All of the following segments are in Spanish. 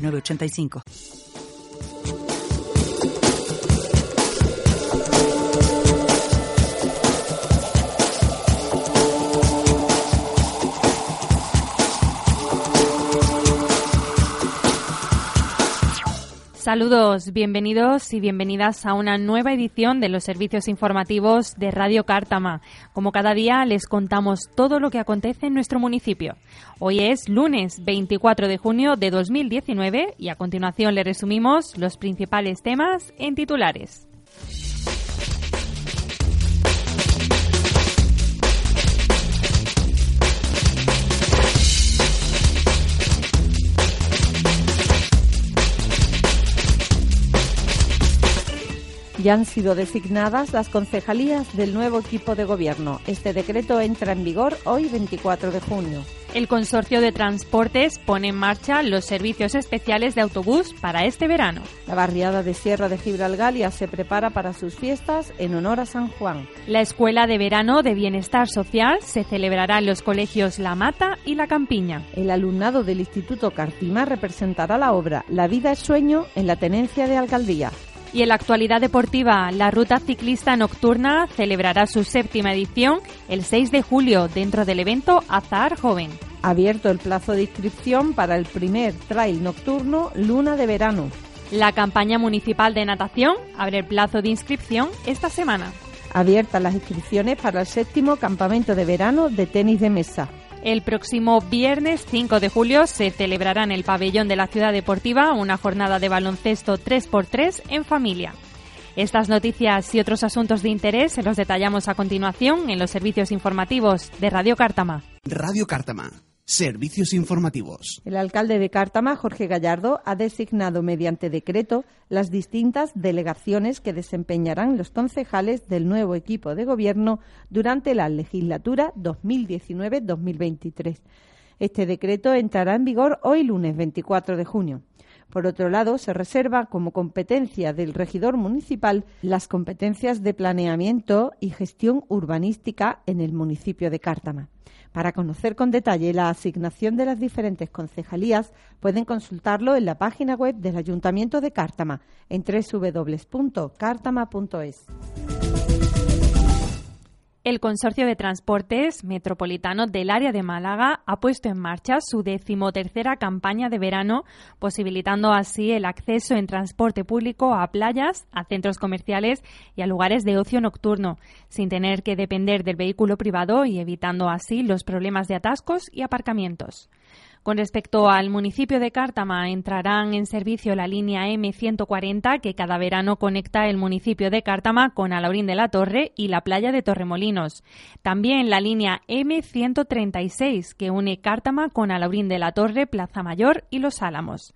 985. Saludos, bienvenidos y bienvenidas a una nueva edición de los servicios informativos de Radio Cártama. Como cada día les contamos todo lo que acontece en nuestro municipio. Hoy es lunes 24 de junio de 2019 y a continuación le resumimos los principales temas en titulares. Ya han sido designadas las concejalías del nuevo equipo de gobierno. Este decreto entra en vigor hoy 24 de junio. El Consorcio de Transportes pone en marcha los servicios especiales de autobús para este verano. La barriada de Sierra de Gibralgalia se prepara para sus fiestas en honor a San Juan. La Escuela de Verano de Bienestar Social se celebrará en los colegios La Mata y La Campiña. El alumnado del Instituto Cartima representará la obra La vida es sueño en la tenencia de alcaldía. Y en la actualidad deportiva, la Ruta Ciclista Nocturna celebrará su séptima edición el 6 de julio dentro del evento Azar Joven. Abierto el plazo de inscripción para el primer trail nocturno Luna de Verano. La campaña municipal de natación abre el plazo de inscripción esta semana. Abiertas las inscripciones para el séptimo campamento de verano de tenis de mesa. El próximo viernes 5 de julio se celebrará en el pabellón de la Ciudad Deportiva una jornada de baloncesto 3x3 en familia. Estas noticias y otros asuntos de interés se los detallamos a continuación en los servicios informativos de Radio Cártama. Radio Cártama Servicios informativos. El alcalde de Cártama, Jorge Gallardo, ha designado mediante decreto las distintas delegaciones que desempeñarán los concejales del nuevo equipo de gobierno durante la legislatura 2019-2023. Este decreto entrará en vigor hoy lunes 24 de junio. Por otro lado, se reserva como competencia del regidor municipal las competencias de planeamiento y gestión urbanística en el municipio de Cártama. Para conocer con detalle la asignación de las diferentes concejalías, pueden consultarlo en la página web del Ayuntamiento de Cártama en www.cártama.es. El Consorcio de Transportes Metropolitano del área de Málaga ha puesto en marcha su decimotercera campaña de verano, posibilitando así el acceso en transporte público a playas, a centros comerciales y a lugares de ocio nocturno, sin tener que depender del vehículo privado y evitando así los problemas de atascos y aparcamientos. Con respecto al municipio de Cártama, entrarán en servicio la línea M140 que cada verano conecta el municipio de Cártama con Alaurín de la Torre y la playa de Torremolinos. También la línea M136 que une Cártama con Alaurín de la Torre, Plaza Mayor y Los Álamos.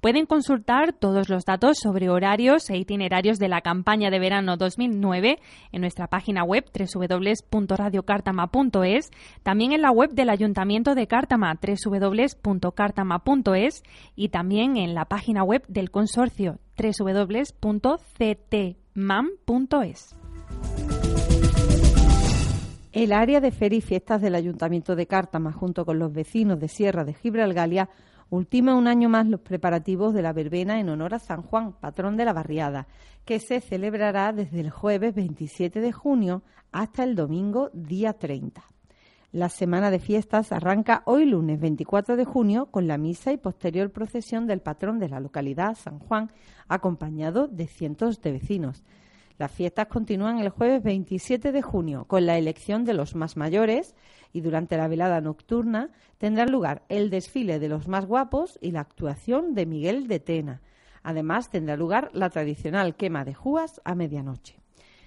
Pueden consultar todos los datos sobre horarios e itinerarios de la campaña de verano 2009 en nuestra página web www.radiocartama.es, también en la web del Ayuntamiento de Cártama www.cartama.es y también en la página web del consorcio www.ctmam.es. El área de feria y fiestas del Ayuntamiento de Cártama, junto con los vecinos de Sierra de Gibralgalia, ultima un año más los preparativos de la verbena en honor a San Juan, patrón de la barriada, que se celebrará desde el jueves 27 de junio hasta el domingo día 30. La semana de fiestas arranca hoy lunes 24 de junio con la misa y posterior procesión del patrón de la localidad, San Juan, acompañado de cientos de vecinos. Las fiestas continúan el jueves 27 de junio con la elección de los más mayores y durante la velada nocturna tendrá lugar el desfile de los más guapos y la actuación de Miguel de Tena. Además tendrá lugar la tradicional quema de júas a medianoche.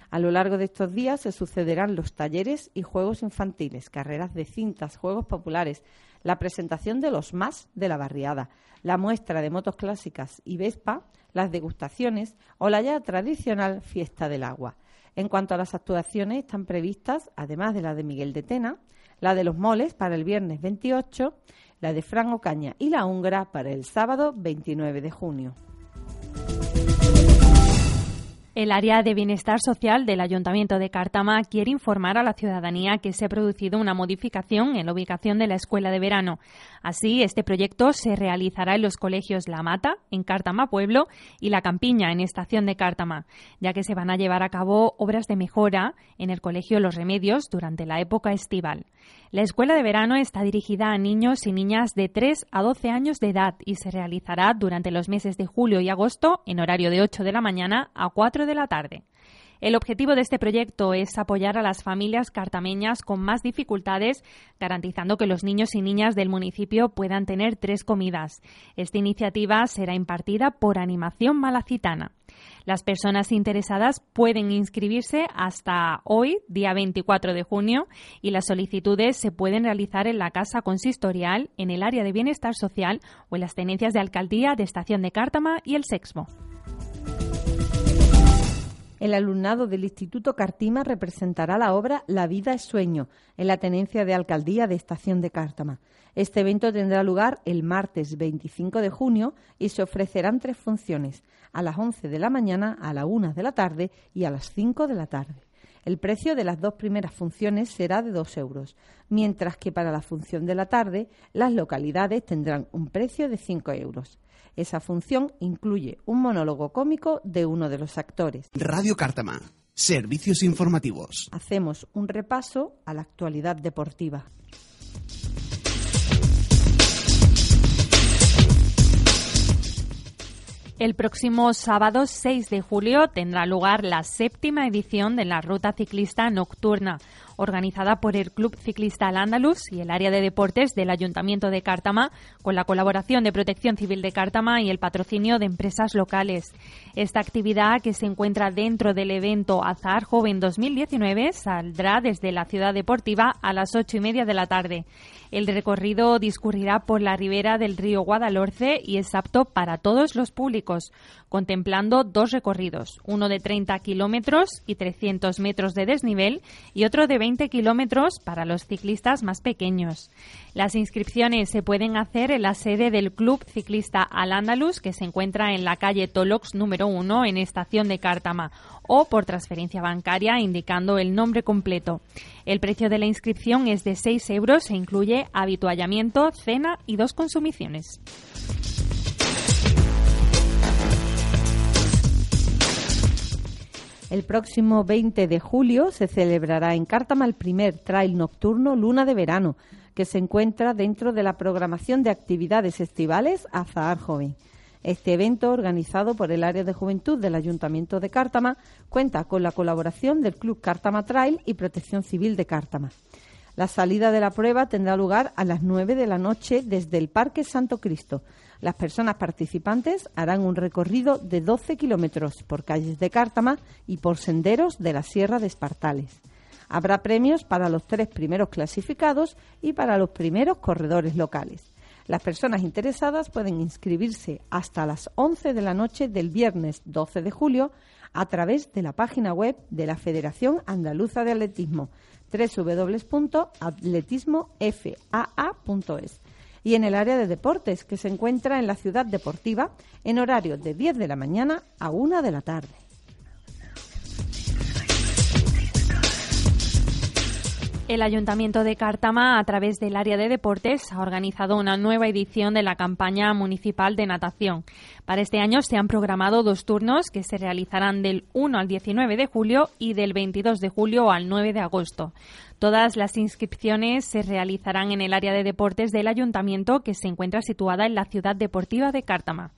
A lo largo de estos días se sucederán los talleres y juegos infantiles, carreras de cintas, juegos populares, la presentación de los más de la barriada, la muestra de motos clásicas y Vespa, las degustaciones o la ya tradicional fiesta del agua. En cuanto a las actuaciones, están previstas, además de la de Miguel de Tena, la de los moles para el viernes 28, la de Fran Ocaña y la húngara para el sábado 29 de junio. El área de bienestar social del Ayuntamiento de Cártama quiere informar a la ciudadanía que se ha producido una modificación en la ubicación de la escuela de verano. Así, este proyecto se realizará en los colegios La Mata, en Cártama Pueblo, y La Campiña, en Estación de Cártama, ya que se van a llevar a cabo obras de mejora en el Colegio Los Remedios durante la época estival. La escuela de verano está dirigida a niños y niñas de 3 a 12 años de edad y se realizará durante los meses de julio y agosto en horario de 8 de la mañana a 4 de la tarde. El objetivo de este proyecto es apoyar a las familias cartameñas con más dificultades, garantizando que los niños y niñas del municipio puedan tener tres comidas. Esta iniciativa será impartida por Animación Malacitana. Las personas interesadas pueden inscribirse hasta hoy, día 24 de junio, y las solicitudes se pueden realizar en la Casa Consistorial, en el área de bienestar social o en las tenencias de alcaldía de Estación de Cártama y el Sexmo. El alumnado del Instituto Cartima representará la obra La vida es sueño en la tenencia de alcaldía de Estación de Cártama. Este evento tendrá lugar el martes 25 de junio y se ofrecerán tres funciones, a las 11 de la mañana, a la 1 de la tarde y a las 5 de la tarde. El precio de las dos primeras funciones será de 2 euros, mientras que para la función de la tarde las localidades tendrán un precio de 5 euros. Esa función incluye un monólogo cómico de uno de los actores. Radio Cártama. Servicios informativos. Hacemos un repaso a la actualidad deportiva. El próximo sábado 6 de julio tendrá lugar la séptima edición de la Ruta Ciclista Nocturna, organizada por el Club Ciclista Al Andalus y el área de deportes del Ayuntamiento de Cártama, con la colaboración de Protección Civil de Cártama y el patrocinio de empresas locales. Esta actividad, que se encuentra dentro del evento Azar Joven 2019, saldrá desde la ciudad deportiva a las ocho y media de la tarde. El recorrido discurrirá por la ribera del río Guadalhorce y es apto para todos los públicos, contemplando dos recorridos, uno de 30 kilómetros y 300 metros de desnivel y otro de 20 kilómetros para los ciclistas más pequeños. Las inscripciones se pueden hacer en la sede del Club Ciclista Al Andalus, que se encuentra en la calle Tolox número 1 en Estación de Cártama, o por transferencia bancaria indicando el nombre completo. El precio de la inscripción es de 6 euros e incluye habituallamiento, cena y dos consumiciones. El próximo 20 de julio se celebrará en Cártama el primer trail nocturno Luna de Verano, que se encuentra dentro de la programación de actividades estivales Azahar Joven. Este evento, organizado por el área de juventud del Ayuntamiento de Cártama, cuenta con la colaboración del Club Cártama Trail y Protección Civil de Cártama. La salida de la prueba tendrá lugar a las 9 de la noche desde el Parque Santo Cristo. Las personas participantes harán un recorrido de 12 kilómetros por calles de Cártama y por senderos de la Sierra de Espartales. Habrá premios para los tres primeros clasificados y para los primeros corredores locales. Las personas interesadas pueden inscribirse hasta las 11 de la noche del viernes 12 de julio a través de la página web de la Federación Andaluza de Atletismo www.atletismofaa.es y en el área de deportes que se encuentra en la ciudad deportiva en horario de 10 de la mañana a 1 de la tarde. El Ayuntamiento de Cártama, a través del área de deportes, ha organizado una nueva edición de la campaña municipal de natación. Para este año se han programado dos turnos que se realizarán del 1 al 19 de julio y del 22 de julio al 9 de agosto. Todas las inscripciones se realizarán en el área de deportes del Ayuntamiento que se encuentra situada en la ciudad deportiva de Cártama.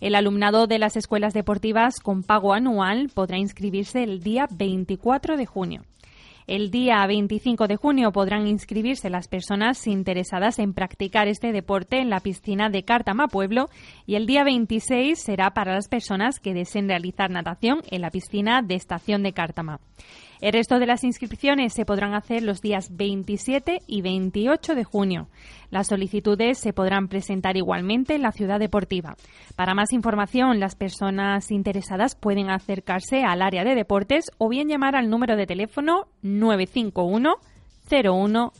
El alumnado de las escuelas deportivas con pago anual podrá inscribirse el día 24 de junio. El día 25 de junio podrán inscribirse las personas interesadas en practicar este deporte en la piscina de Cártama Pueblo y el día 26 será para las personas que deseen realizar natación en la piscina de Estación de Cártama. El resto de las inscripciones se podrán hacer los días 27 y 28 de junio. Las solicitudes se podrán presentar igualmente en la ciudad deportiva. Para más información, las personas interesadas pueden acercarse al área de deportes o bien llamar al número de teléfono 951 01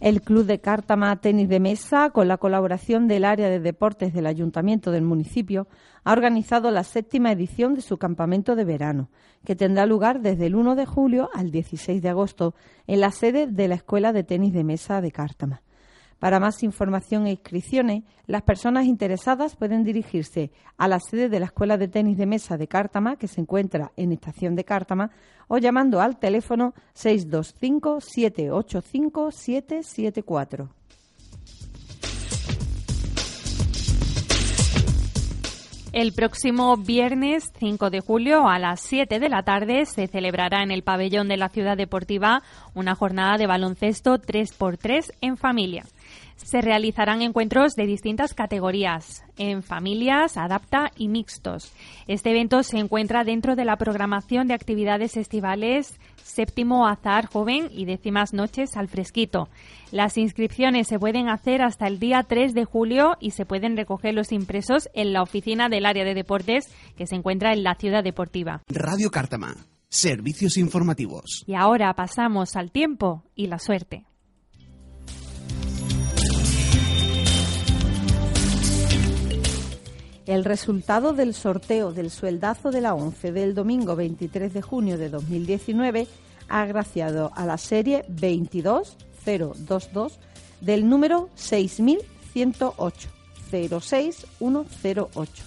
El Club de Cártama Tenis de Mesa, con la colaboración del área de deportes del Ayuntamiento del municipio, ha organizado la séptima edición de su campamento de verano, que tendrá lugar desde el 1 de julio al 16 de agosto en la sede de la Escuela de Tenis de Mesa de Cártama. Para más información e inscripciones, las personas interesadas pueden dirigirse a la sede de la Escuela de Tenis de Mesa de Cártama, que se encuentra en Estación de Cártama, o llamando al teléfono 625-785-774. El próximo viernes 5 de julio a las 7 de la tarde se celebrará en el pabellón de la Ciudad Deportiva una jornada de baloncesto 3x3 en familia se realizarán encuentros de distintas categorías, en familias, adapta y mixtos. Este evento se encuentra dentro de la programación de actividades estivales séptimo azar joven y décimas noches al fresquito. Las inscripciones se pueden hacer hasta el día 3 de julio y se pueden recoger los impresos en la oficina del área de deportes que se encuentra en la ciudad deportiva. Radio Cártama. Servicios informativos. Y ahora pasamos al tiempo y la suerte. El resultado del sorteo del sueldazo de la ONCE del domingo 23 de junio de 2019 ha agraciado a la serie 22022 del número 6108 06108.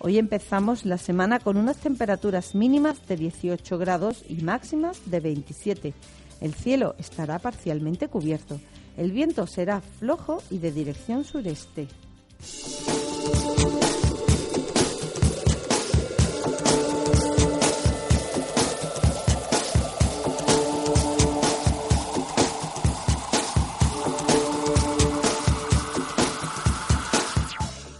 Hoy empezamos la semana con unas temperaturas mínimas de 18 grados y máximas de 27. El cielo estará parcialmente cubierto. El viento será flojo y de dirección sureste.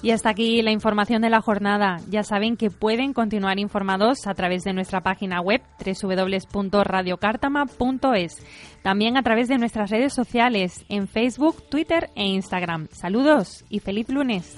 Y hasta aquí la información de la jornada. Ya saben que pueden continuar informados a través de nuestra página web www.radiocartama.es. También a través de nuestras redes sociales en Facebook, Twitter e Instagram. Saludos y feliz lunes.